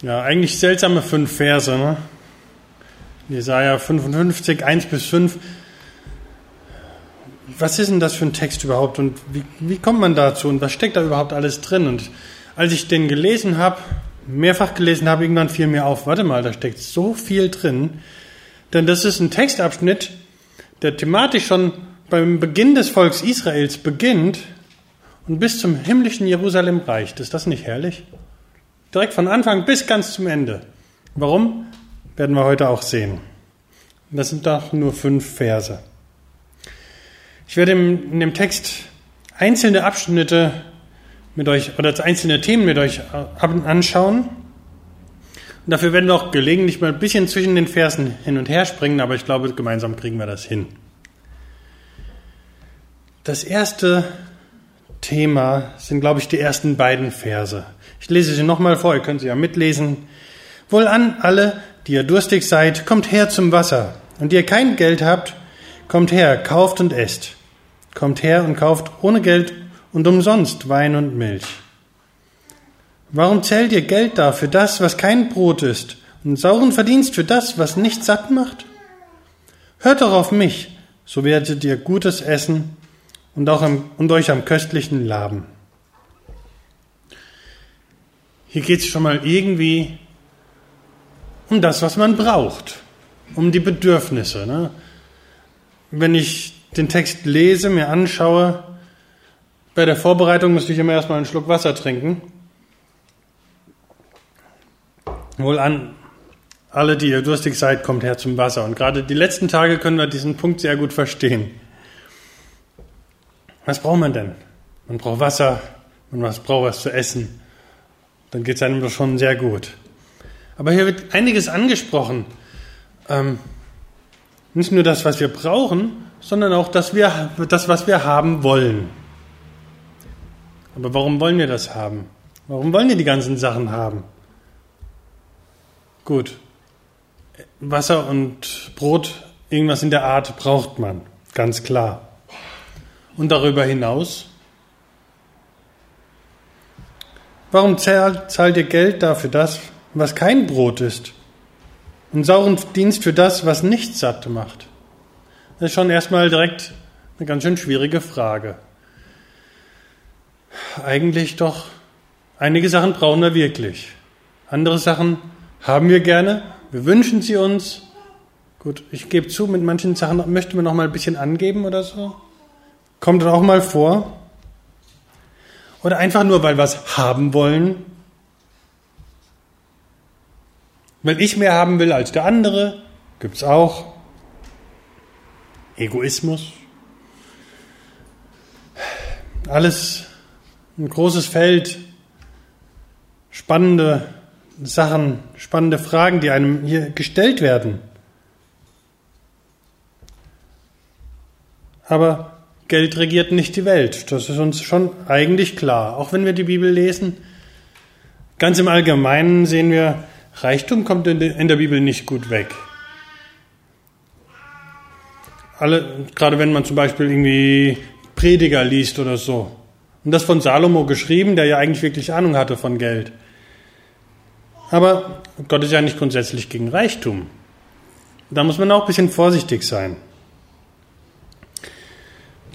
Ja, eigentlich seltsame fünf Verse, ne? Jesaja 55, 1 bis 5. Was ist denn das für ein Text überhaupt und wie, wie kommt man dazu und was steckt da überhaupt alles drin? Und als ich den gelesen habe, mehrfach gelesen habe, irgendwann fiel mir auf, warte mal, da steckt so viel drin. Denn das ist ein Textabschnitt, der thematisch schon beim Beginn des Volks Israels beginnt und bis zum himmlischen Jerusalem reicht. Ist das nicht herrlich? Direkt von Anfang bis ganz zum Ende. Warum? Werden wir heute auch sehen. Das sind doch nur fünf Verse. Ich werde in dem Text einzelne Abschnitte mit euch oder einzelne Themen mit euch anschauen. Und dafür werden wir auch gelegentlich mal ein bisschen zwischen den Versen hin und her springen, aber ich glaube, gemeinsam kriegen wir das hin. Das erste Thema sind, glaube ich, die ersten beiden Verse. Ich lese sie nochmal vor, ihr könnt sie ja mitlesen. Wohlan alle, die ihr durstig seid, kommt her zum Wasser. Und ihr kein Geld habt, kommt her, kauft und esst. Kommt her und kauft ohne Geld und umsonst Wein und Milch. Warum zählt ihr Geld da für das, was kein Brot ist, und sauren Verdienst für das, was nicht satt macht? Hört doch auf mich, so werdet ihr Gutes essen und, auch am, und euch am köstlichen laben. Hier geht es schon mal irgendwie um das, was man braucht, um die Bedürfnisse. Ne? Wenn ich den Text lese, mir anschaue, bei der Vorbereitung müsste ich immer erstmal einen Schluck Wasser trinken. Wohl an alle, die ihr durstig seid, kommt her zum Wasser. Und gerade die letzten Tage können wir diesen Punkt sehr gut verstehen. Was braucht man denn? Man braucht Wasser, man braucht was zu essen, dann geht es einem doch schon sehr gut. Aber hier wird einiges angesprochen. Ähm, nicht nur das, was wir brauchen, sondern auch das, wir, das, was wir haben wollen. Aber warum wollen wir das haben? Warum wollen wir die ganzen Sachen haben? Gut, Wasser und Brot, irgendwas in der Art braucht man, ganz klar. Und darüber hinaus Warum zahlt, ihr Geld dafür das, was kein Brot ist? Und sauren Dienst für das, was nicht satt macht? Das ist schon erstmal direkt eine ganz schön schwierige Frage. Eigentlich doch, einige Sachen brauchen wir wirklich. Andere Sachen haben wir gerne, wir wünschen sie uns. Gut, ich gebe zu, mit manchen Sachen möchte man noch mal ein bisschen angeben oder so. Kommt dann auch mal vor. Oder einfach nur, weil wir es haben wollen? Weil ich mehr haben will als der andere? Gibt es auch. Egoismus. Alles ein großes Feld. Spannende Sachen, spannende Fragen, die einem hier gestellt werden. Aber Geld regiert nicht die Welt. Das ist uns schon eigentlich klar. Auch wenn wir die Bibel lesen, ganz im Allgemeinen sehen wir, Reichtum kommt in der Bibel nicht gut weg. Alle, gerade wenn man zum Beispiel irgendwie Prediger liest oder so. Und das von Salomo geschrieben, der ja eigentlich wirklich Ahnung hatte von Geld. Aber Gott ist ja nicht grundsätzlich gegen Reichtum. Da muss man auch ein bisschen vorsichtig sein.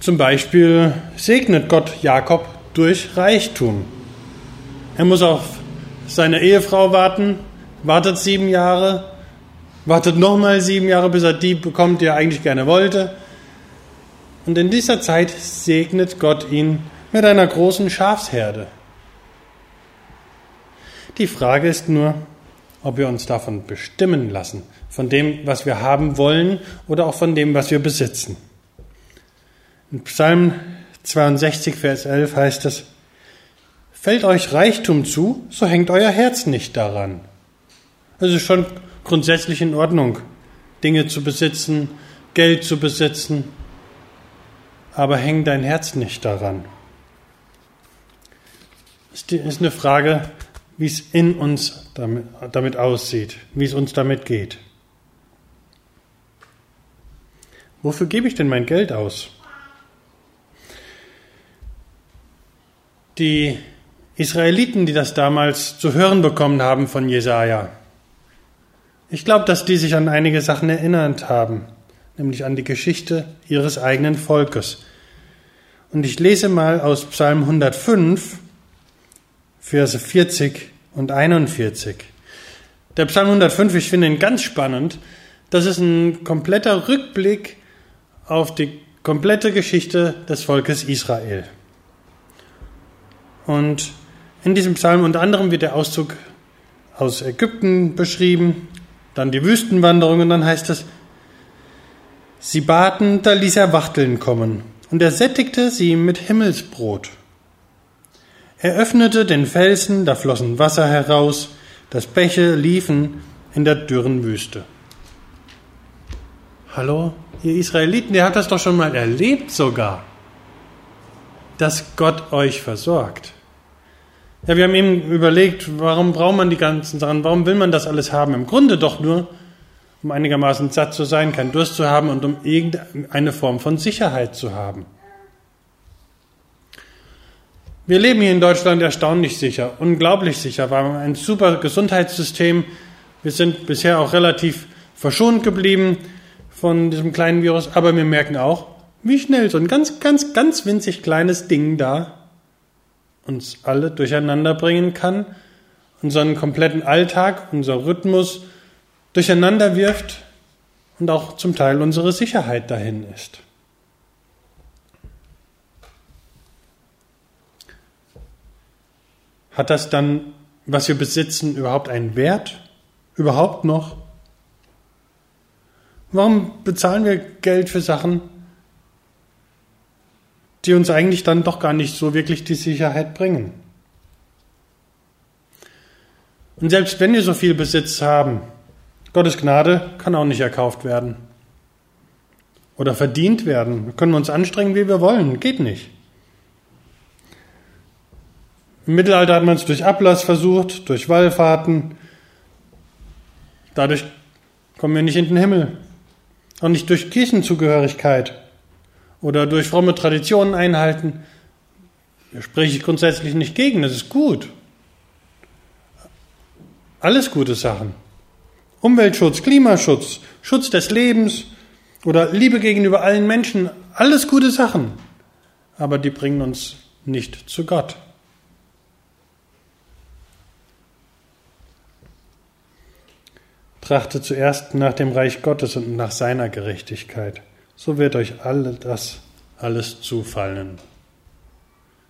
Zum Beispiel segnet Gott Jakob durch Reichtum. Er muss auf seine Ehefrau warten, wartet sieben Jahre, wartet nochmal sieben Jahre, bis er die bekommt, die er eigentlich gerne wollte. Und in dieser Zeit segnet Gott ihn mit einer großen Schafsherde. Die Frage ist nur, ob wir uns davon bestimmen lassen, von dem, was wir haben wollen oder auch von dem, was wir besitzen. In Psalm 62, Vers 11 heißt es, Fällt euch Reichtum zu, so hängt euer Herz nicht daran. Es ist schon grundsätzlich in Ordnung, Dinge zu besitzen, Geld zu besitzen, aber häng dein Herz nicht daran. Es ist eine Frage, wie es in uns damit, damit aussieht, wie es uns damit geht. Wofür gebe ich denn mein Geld aus? Die Israeliten, die das damals zu hören bekommen haben von Jesaja. Ich glaube, dass die sich an einige Sachen erinnert haben, nämlich an die Geschichte ihres eigenen Volkes. Und ich lese mal aus Psalm 105, Verse 40 und 41. Der Psalm 105, ich finde ihn ganz spannend. Das ist ein kompletter Rückblick auf die komplette Geschichte des Volkes Israel. Und in diesem Psalm unter anderem wird der Auszug aus Ägypten beschrieben, dann die Wüstenwanderung und dann heißt es, sie baten, da ließ er Wachteln kommen und er sättigte sie mit Himmelsbrot. Er öffnete den Felsen, da flossen Wasser heraus, das Bäche liefen in der dürren Wüste. Hallo, ihr Israeliten, ihr habt das doch schon mal erlebt sogar, dass Gott euch versorgt. Ja, wir haben eben überlegt, warum braucht man die ganzen Sachen, warum will man das alles haben? Im Grunde doch nur, um einigermaßen satt zu sein, keinen Durst zu haben und um irgendeine Form von Sicherheit zu haben. Wir leben hier in Deutschland erstaunlich sicher, unglaublich sicher. Wir haben ein super Gesundheitssystem. Wir sind bisher auch relativ verschont geblieben von diesem kleinen Virus. Aber wir merken auch, wie schnell so ein ganz, ganz, ganz winzig kleines Ding da uns alle durcheinander bringen kann, unseren kompletten Alltag, unser Rhythmus durcheinander wirft und auch zum Teil unsere Sicherheit dahin ist. Hat das dann, was wir besitzen, überhaupt einen Wert? Überhaupt noch? Warum bezahlen wir Geld für Sachen, die uns eigentlich dann doch gar nicht so wirklich die Sicherheit bringen? Und selbst wenn wir so viel Besitz haben, Gottes Gnade kann auch nicht erkauft werden oder verdient werden. Wir können uns anstrengen, wie wir wollen. Geht nicht. Im Mittelalter hat man es durch Ablass versucht, durch Wallfahrten. Dadurch kommen wir nicht in den Himmel. Auch nicht durch Kirchenzugehörigkeit oder durch fromme Traditionen einhalten. Da spreche ich grundsätzlich nicht gegen, das ist gut. Alles gute Sachen. Umweltschutz, Klimaschutz, Schutz des Lebens oder Liebe gegenüber allen Menschen, alles gute Sachen. Aber die bringen uns nicht zu Gott. Trachtet zuerst nach dem Reich Gottes und nach seiner Gerechtigkeit. So wird euch alle das alles zufallen.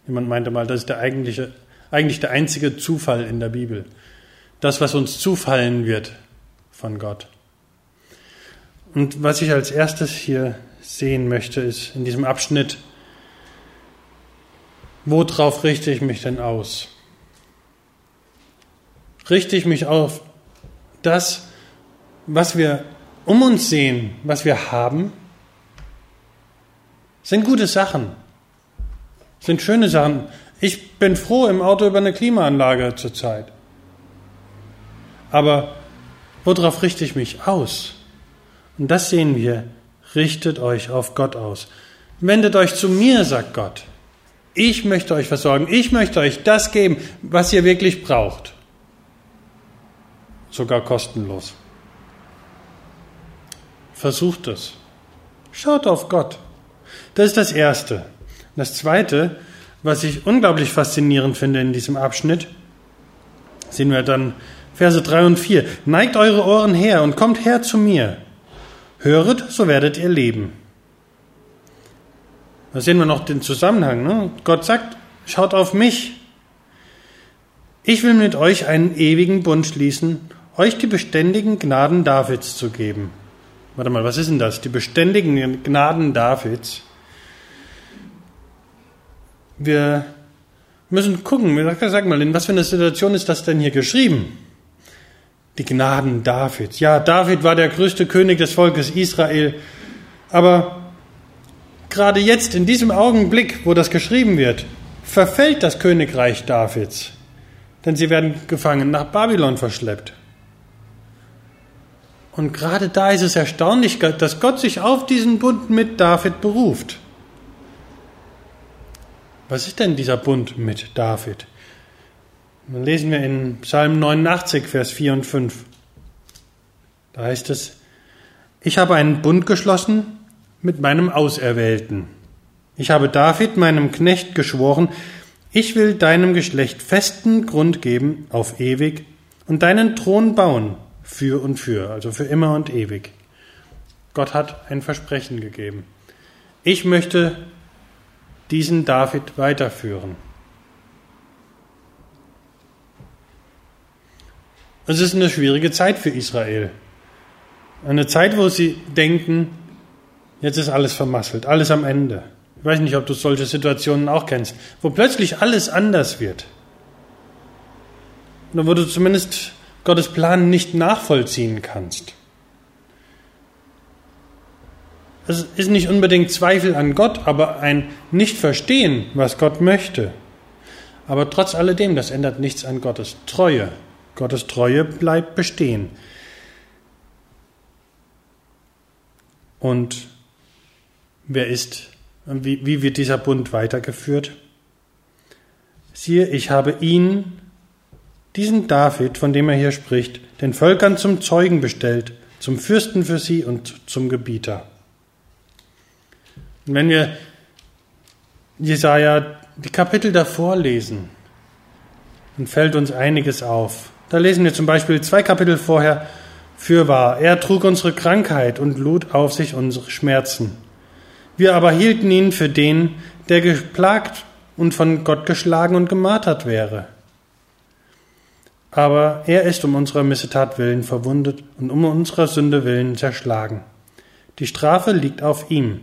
Jemand meinte mal, das ist der eigentliche, eigentlich der einzige Zufall in der Bibel. Das, was uns zufallen wird von Gott. Und was ich als erstes hier sehen möchte, ist in diesem Abschnitt, worauf richte ich mich denn aus? Richte ich mich auf das, was wir um uns sehen, was wir haben, sind gute Sachen, sind schöne Sachen. Ich bin froh im Auto über eine Klimaanlage zurzeit. Aber worauf richte ich mich aus? Und das sehen wir. Richtet euch auf Gott aus. Wendet euch zu mir, sagt Gott. Ich möchte euch versorgen. Ich möchte euch das geben, was ihr wirklich braucht. Sogar kostenlos. Versucht es. Schaut auf Gott. Das ist das Erste. Das Zweite, was ich unglaublich faszinierend finde in diesem Abschnitt, sehen wir dann Verse 3 und 4. Neigt eure Ohren her und kommt her zu mir. Höret, so werdet ihr leben. Da sehen wir noch den Zusammenhang. Ne? Gott sagt, schaut auf mich. Ich will mit euch einen ewigen Bund schließen, euch die beständigen Gnaden Davids zu geben. Warte mal, was ist denn das? Die beständigen Gnaden Davids. Wir müssen gucken, sag mal, in was für einer Situation ist das denn hier geschrieben? Die Gnaden Davids. Ja, David war der größte König des Volkes Israel, aber gerade jetzt, in diesem Augenblick, wo das geschrieben wird, verfällt das Königreich Davids, denn sie werden gefangen nach Babylon verschleppt. Und gerade da ist es erstaunlich, dass Gott sich auf diesen Bund mit David beruft. Was ist denn dieser Bund mit David? Dann lesen wir in Psalm 89, Vers 4 und 5. Da heißt es, ich habe einen Bund geschlossen mit meinem Auserwählten. Ich habe David, meinem Knecht, geschworen, ich will deinem Geschlecht festen Grund geben auf ewig und deinen Thron bauen für und für, also für immer und ewig. Gott hat ein Versprechen gegeben. Ich möchte diesen David weiterführen. Es ist eine schwierige Zeit für Israel. Eine Zeit, wo sie denken, jetzt ist alles vermasselt, alles am Ende. Ich weiß nicht, ob du solche Situationen auch kennst, wo plötzlich alles anders wird. Wo du zumindest Gottes Plan nicht nachvollziehen kannst. Es ist nicht unbedingt Zweifel an Gott, aber ein Nicht-Verstehen, was Gott möchte. Aber trotz alledem, das ändert nichts an Gottes Treue. Gottes Treue bleibt bestehen. Und wer ist, wie, wie wird dieser Bund weitergeführt? Siehe, ich habe ihn, diesen David, von dem er hier spricht, den Völkern zum Zeugen bestellt, zum Fürsten für sie und zum Gebieter. Und wenn wir Jesaja die Kapitel davor lesen, dann fällt uns einiges auf. Da lesen wir zum Beispiel zwei Kapitel vorher, Fürwahr, er trug unsere Krankheit und lud auf sich unsere Schmerzen. Wir aber hielten ihn für den, der geplagt und von Gott geschlagen und gemartert wäre. Aber er ist um unserer Missetat willen verwundet und um unserer Sünde willen zerschlagen. Die Strafe liegt auf ihm,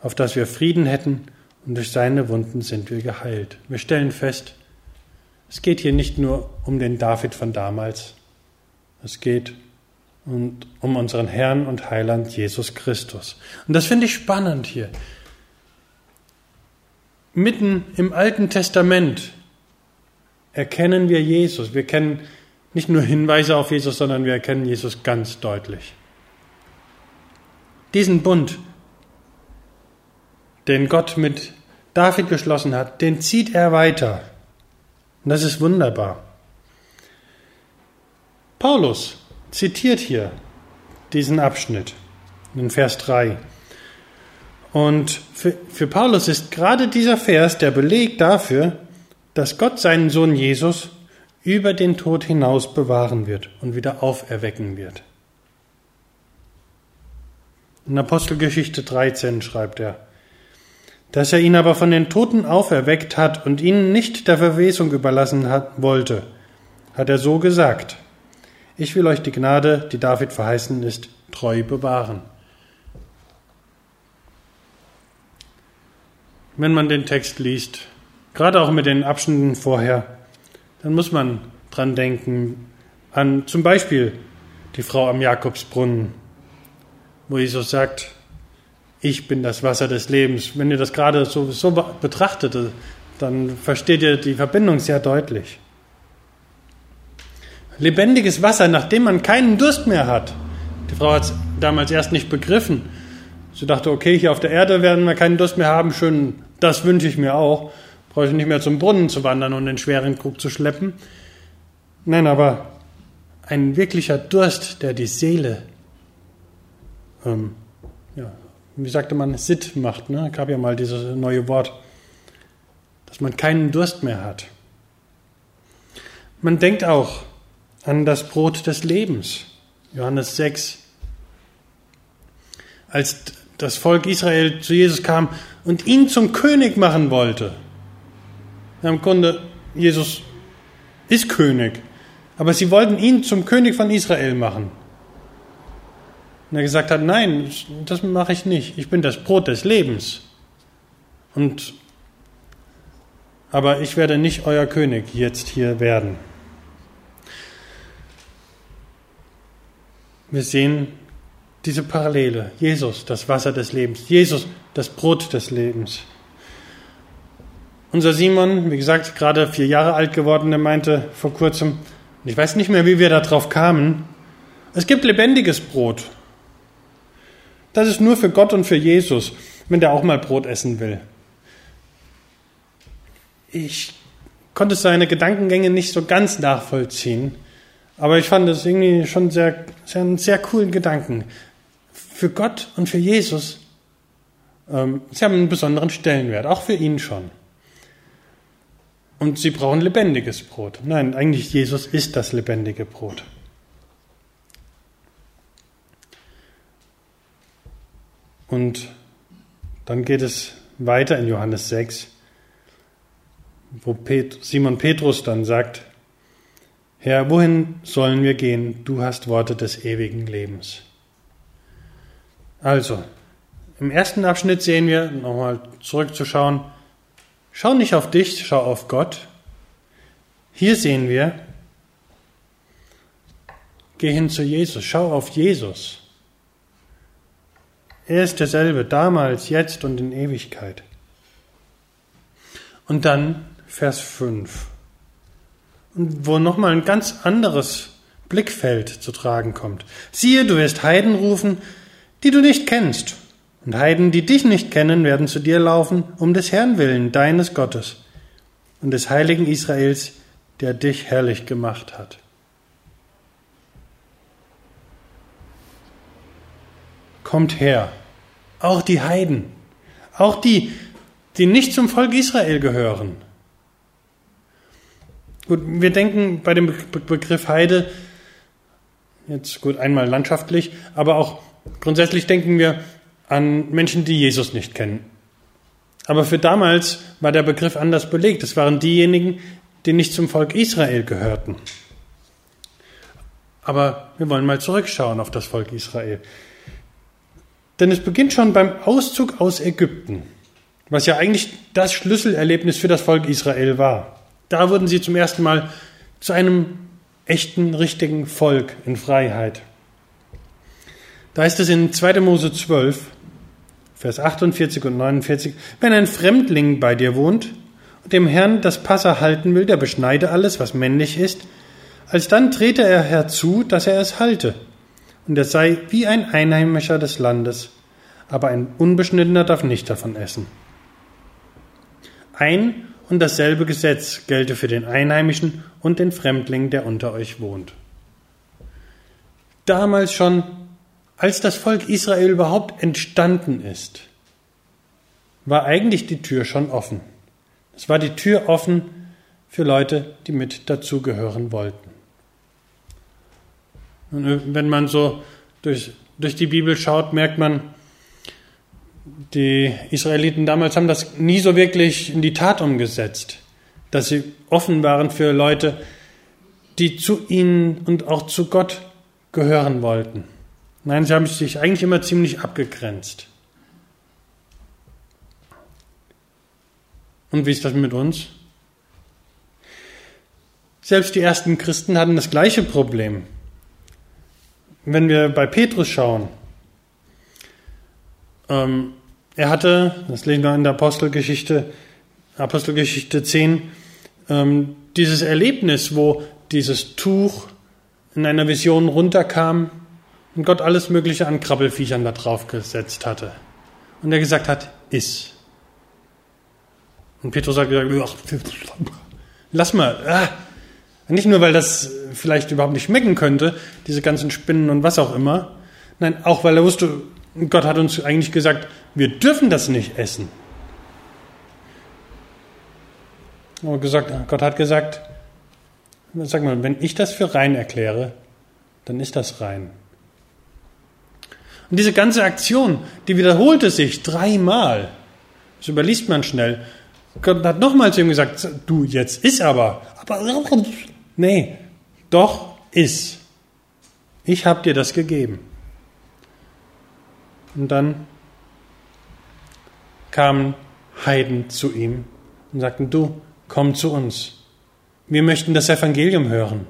auf dass wir Frieden hätten, und durch seine Wunden sind wir geheilt. Wir stellen fest, es geht hier nicht nur um den David von damals, es geht um unseren Herrn und Heiland Jesus Christus. Und das finde ich spannend hier. Mitten im Alten Testament erkennen wir Jesus. Wir kennen nicht nur Hinweise auf Jesus, sondern wir erkennen Jesus ganz deutlich. Diesen Bund, den Gott mit David geschlossen hat, den zieht er weiter. Und das ist wunderbar. Paulus zitiert hier diesen Abschnitt in Vers 3. Und für, für Paulus ist gerade dieser Vers der Beleg dafür, dass Gott seinen Sohn Jesus über den Tod hinaus bewahren wird und wieder auferwecken wird. In Apostelgeschichte 13 schreibt er, dass er ihn aber von den Toten auferweckt hat und ihn nicht der Verwesung überlassen hat, wollte, hat er so gesagt. Ich will euch die Gnade, die David verheißen ist, treu bewahren. Wenn man den Text liest, gerade auch mit den Abschnitten vorher, dann muss man dran denken an zum Beispiel die Frau am Jakobsbrunnen, wo Jesus sagt, ich bin das Wasser des Lebens. Wenn ihr das gerade so, so betrachtet, dann versteht ihr die Verbindung sehr deutlich. Lebendiges Wasser, nachdem man keinen Durst mehr hat. Die Frau hat es damals erst nicht begriffen. Sie dachte, okay, hier auf der Erde werden wir keinen Durst mehr haben. Schön, das wünsche ich mir auch. Brauche ich nicht mehr zum Brunnen zu wandern und den schweren Krug zu schleppen. Nein, aber ein wirklicher Durst, der die Seele ähm, ja, wie sagte man, Sitt macht. Ne? Gab ja mal dieses neue Wort, dass man keinen Durst mehr hat. Man denkt auch an das Brot des Lebens, Johannes 6. Als das Volk Israel zu Jesus kam und ihn zum König machen wollte. Ja, Im Grunde, Jesus ist König, aber sie wollten ihn zum König von Israel machen. Und er gesagt hat, nein, das mache ich nicht. Ich bin das Brot des Lebens. Und aber ich werde nicht euer König jetzt hier werden. Wir sehen diese Parallele. Jesus, das Wasser des Lebens. Jesus, das Brot des Lebens. Unser Simon, wie gesagt, gerade vier Jahre alt geworden, der meinte vor kurzem, ich weiß nicht mehr, wie wir darauf kamen, es gibt lebendiges Brot. Das ist nur für Gott und für Jesus, wenn der auch mal Brot essen will. Ich konnte seine Gedankengänge nicht so ganz nachvollziehen. Aber ich fand das irgendwie schon sehr, sehr, einen sehr coolen Gedanken. Für Gott und für Jesus, ähm, sie haben einen besonderen Stellenwert, auch für ihn schon. Und sie brauchen lebendiges Brot. Nein, eigentlich Jesus ist das lebendige Brot. Und dann geht es weiter in Johannes 6, wo Simon Petrus dann sagt, Herr, wohin sollen wir gehen? Du hast Worte des ewigen Lebens. Also, im ersten Abschnitt sehen wir, nochmal zurückzuschauen, schau nicht auf dich, schau auf Gott. Hier sehen wir, geh hin zu Jesus, schau auf Jesus. Er ist derselbe, damals, jetzt und in Ewigkeit. Und dann Vers 5. Und wo nochmal ein ganz anderes Blickfeld zu tragen kommt. Siehe, du wirst Heiden rufen, die du nicht kennst. Und Heiden, die dich nicht kennen, werden zu dir laufen, um des Herrn willen, deines Gottes und des heiligen Israels, der dich herrlich gemacht hat. Kommt her, auch die Heiden, auch die, die nicht zum Volk Israel gehören. Gut, wir denken bei dem Begriff Heide, jetzt gut, einmal landschaftlich, aber auch grundsätzlich denken wir an Menschen, die Jesus nicht kennen. Aber für damals war der Begriff anders belegt. Es waren diejenigen, die nicht zum Volk Israel gehörten. Aber wir wollen mal zurückschauen auf das Volk Israel. Denn es beginnt schon beim Auszug aus Ägypten, was ja eigentlich das Schlüsselerlebnis für das Volk Israel war. Da wurden sie zum ersten Mal zu einem echten, richtigen Volk in Freiheit. Da heißt es in 2. Mose 12, Vers 48 und 49, wenn ein Fremdling bei dir wohnt und dem Herrn das Passa halten will, der beschneide alles, was männlich ist, alsdann trete er herzu, dass er es halte, und er sei wie ein Einheimischer des Landes, aber ein Unbeschnittener darf nicht davon essen. Ein und dasselbe Gesetz gelte für den Einheimischen und den Fremdling, der unter euch wohnt. Damals schon als das Volk Israel überhaupt entstanden ist, war eigentlich die Tür schon offen. Es war die Tür offen für Leute, die mit dazugehören wollten. Und wenn man so durch, durch die Bibel schaut, merkt man, die Israeliten damals haben das nie so wirklich in die Tat umgesetzt, dass sie offen waren für Leute, die zu ihnen und auch zu Gott gehören wollten. Nein, sie haben sich eigentlich immer ziemlich abgegrenzt. Und wie ist das mit uns? Selbst die ersten Christen hatten das gleiche Problem. Wenn wir bei Petrus schauen, ähm, er hatte, das lesen wir in der Apostelgeschichte, Apostelgeschichte 10, ähm, dieses Erlebnis, wo dieses Tuch in einer Vision runterkam und Gott alles Mögliche an Krabbelfiechern da drauf gesetzt hatte. Und er gesagt hat, iss. Und Petrus hat gesagt, lass mal. Ah. Nicht nur, weil das vielleicht überhaupt nicht schmecken könnte, diese ganzen Spinnen und was auch immer. Nein, auch weil er wusste, Gott hat uns eigentlich gesagt, wir dürfen das nicht essen. Und gesagt, Gott hat gesagt, sag mal, wenn ich das für rein erkläre, dann ist das rein. Und diese ganze Aktion, die wiederholte sich dreimal. Das überliest man schnell. Gott hat nochmal zu ihm gesagt, du, jetzt ist aber. Aber nee, doch ist. Ich habe dir das gegeben. Und dann kamen Heiden zu ihm und sagten, du, komm zu uns. Wir möchten das Evangelium hören.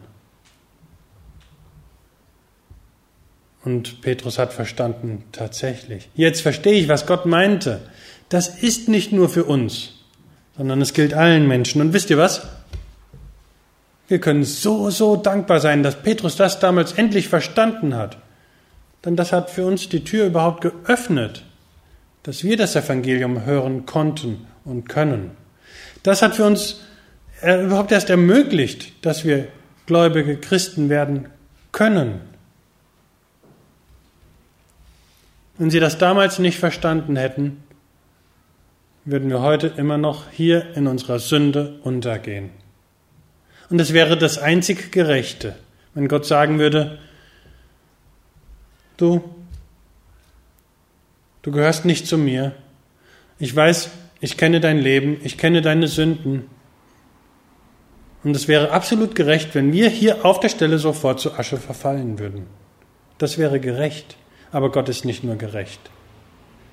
Und Petrus hat verstanden, tatsächlich. Jetzt verstehe ich, was Gott meinte. Das ist nicht nur für uns, sondern es gilt allen Menschen. Und wisst ihr was? Wir können so, so dankbar sein, dass Petrus das damals endlich verstanden hat. Denn das hat für uns die Tür überhaupt geöffnet, dass wir das Evangelium hören konnten und können. Das hat für uns er überhaupt erst ermöglicht, dass wir gläubige Christen werden können. Wenn sie das damals nicht verstanden hätten, würden wir heute immer noch hier in unserer Sünde untergehen. Und es wäre das einzig Gerechte, wenn Gott sagen würde, du, du gehörst nicht zu mir. Ich weiß, ich kenne dein Leben, ich kenne deine Sünden. Und es wäre absolut gerecht, wenn wir hier auf der Stelle sofort zu Asche verfallen würden. Das wäre gerecht. Aber Gott ist nicht nur gerecht,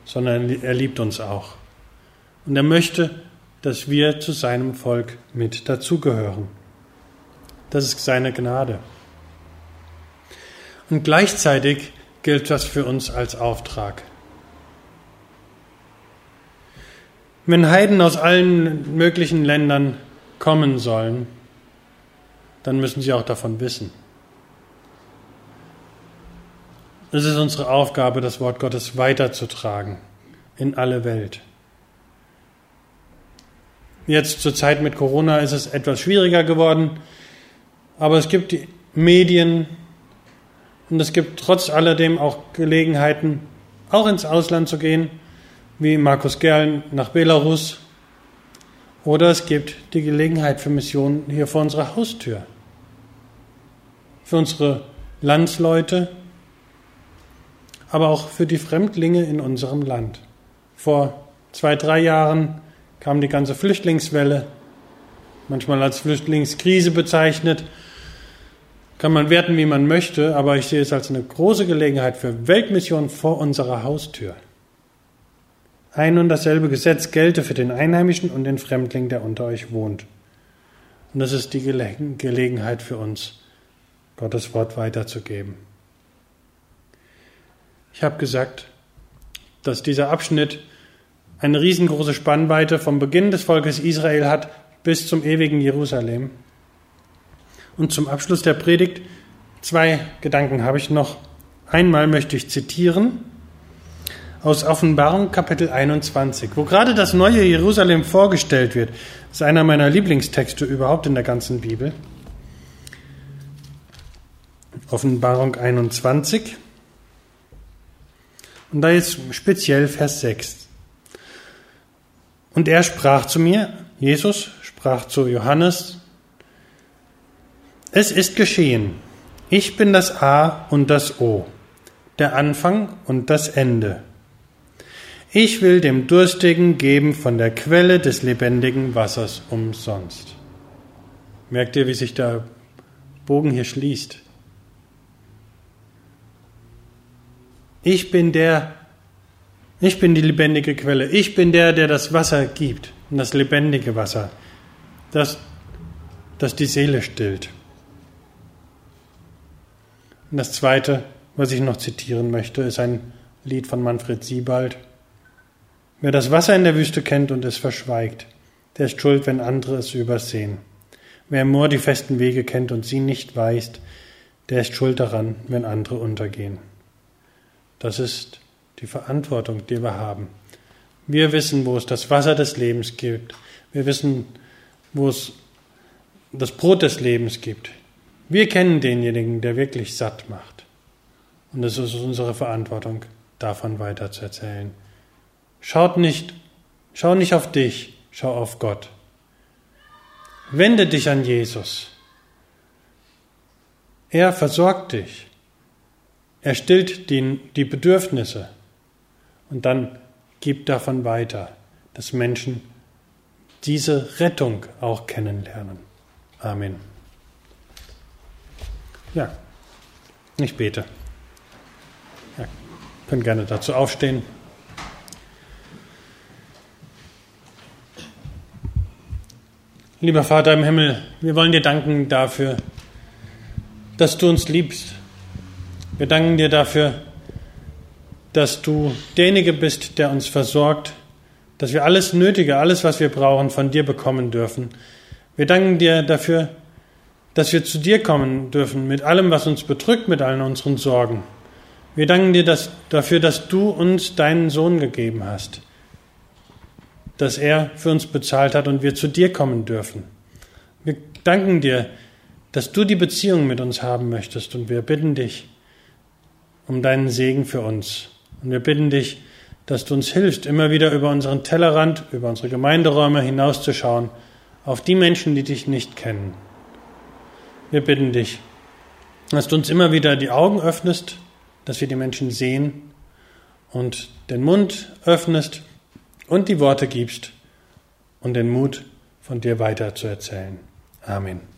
sondern er liebt uns auch. Und er möchte, dass wir zu seinem Volk mit dazugehören. Das ist seine Gnade. Und gleichzeitig gilt das für uns als Auftrag. Wenn Heiden aus allen möglichen Ländern kommen sollen, dann müssen sie auch davon wissen. Es ist unsere Aufgabe, das Wort Gottes weiterzutragen in alle Welt. Jetzt zur Zeit mit Corona ist es etwas schwieriger geworden, aber es gibt die Medien und es gibt trotz alledem auch Gelegenheiten, auch ins Ausland zu gehen, wie Markus Gerl nach Belarus. Oder es gibt die Gelegenheit für Missionen hier vor unserer Haustür. Für unsere Landsleute, aber auch für die Fremdlinge in unserem Land. Vor zwei, drei Jahren kam die ganze Flüchtlingswelle, manchmal als Flüchtlingskrise bezeichnet. Kann man werten, wie man möchte, aber ich sehe es als eine große Gelegenheit für Weltmission vor unserer Haustür. Ein und dasselbe Gesetz gelte für den Einheimischen und den Fremdling, der unter euch wohnt. Und das ist die Gelegenheit für uns, Gottes Wort weiterzugeben. Ich habe gesagt, dass dieser Abschnitt eine riesengroße Spannweite vom Beginn des Volkes Israel hat bis zum ewigen Jerusalem. Und zum Abschluss der Predigt zwei Gedanken habe ich noch. Einmal möchte ich zitieren aus Offenbarung Kapitel 21, wo gerade das neue Jerusalem vorgestellt wird. Das ist einer meiner Lieblingstexte überhaupt in der ganzen Bibel. Offenbarung 21. Und da ist speziell Vers 6. Und er sprach zu mir, Jesus sprach zu Johannes, es ist geschehen, ich bin das A und das O, der Anfang und das Ende. Ich will dem Durstigen geben von der Quelle des lebendigen Wassers umsonst. Merkt ihr, wie sich der Bogen hier schließt? Ich bin der, ich bin die lebendige Quelle. Ich bin der, der das Wasser gibt. Und das lebendige Wasser. Das, das die Seele stillt. Und das zweite, was ich noch zitieren möchte, ist ein Lied von Manfred Siebald. Wer das Wasser in der Wüste kennt und es verschweigt, der ist schuld, wenn andere es übersehen. Wer im Moor die festen Wege kennt und sie nicht weist, der ist schuld daran, wenn andere untergehen. Das ist die Verantwortung, die wir haben. Wir wissen, wo es das Wasser des Lebens gibt. Wir wissen, wo es das Brot des Lebens gibt. Wir kennen denjenigen, der wirklich satt macht. Und es ist unsere Verantwortung, davon weiterzuerzählen. Schaut nicht, schau nicht auf dich, schau auf Gott. Wende dich an Jesus. Er versorgt dich. Er stillt die, die Bedürfnisse und dann gibt davon weiter, dass Menschen diese Rettung auch kennenlernen. Amen. Ja, ich bete. Ja, können gerne dazu aufstehen. Lieber Vater im Himmel, wir wollen dir danken dafür, dass du uns liebst. Wir danken dir dafür, dass du derjenige bist, der uns versorgt, dass wir alles Nötige, alles, was wir brauchen, von dir bekommen dürfen. Wir danken dir dafür, dass wir zu dir kommen dürfen mit allem, was uns bedrückt, mit allen unseren Sorgen. Wir danken dir dass, dafür, dass du uns deinen Sohn gegeben hast, dass er für uns bezahlt hat und wir zu dir kommen dürfen. danken dir, dass du die Beziehung mit uns haben möchtest und wir bitten dich um deinen Segen für uns. Und wir bitten dich, dass du uns hilfst, immer wieder über unseren Tellerrand, über unsere Gemeinderäume hinauszuschauen, auf die Menschen, die dich nicht kennen. Wir bitten dich, dass du uns immer wieder die Augen öffnest, dass wir die Menschen sehen und den Mund öffnest und die Worte gibst und den Mut von dir weiter zu erzählen. Amen.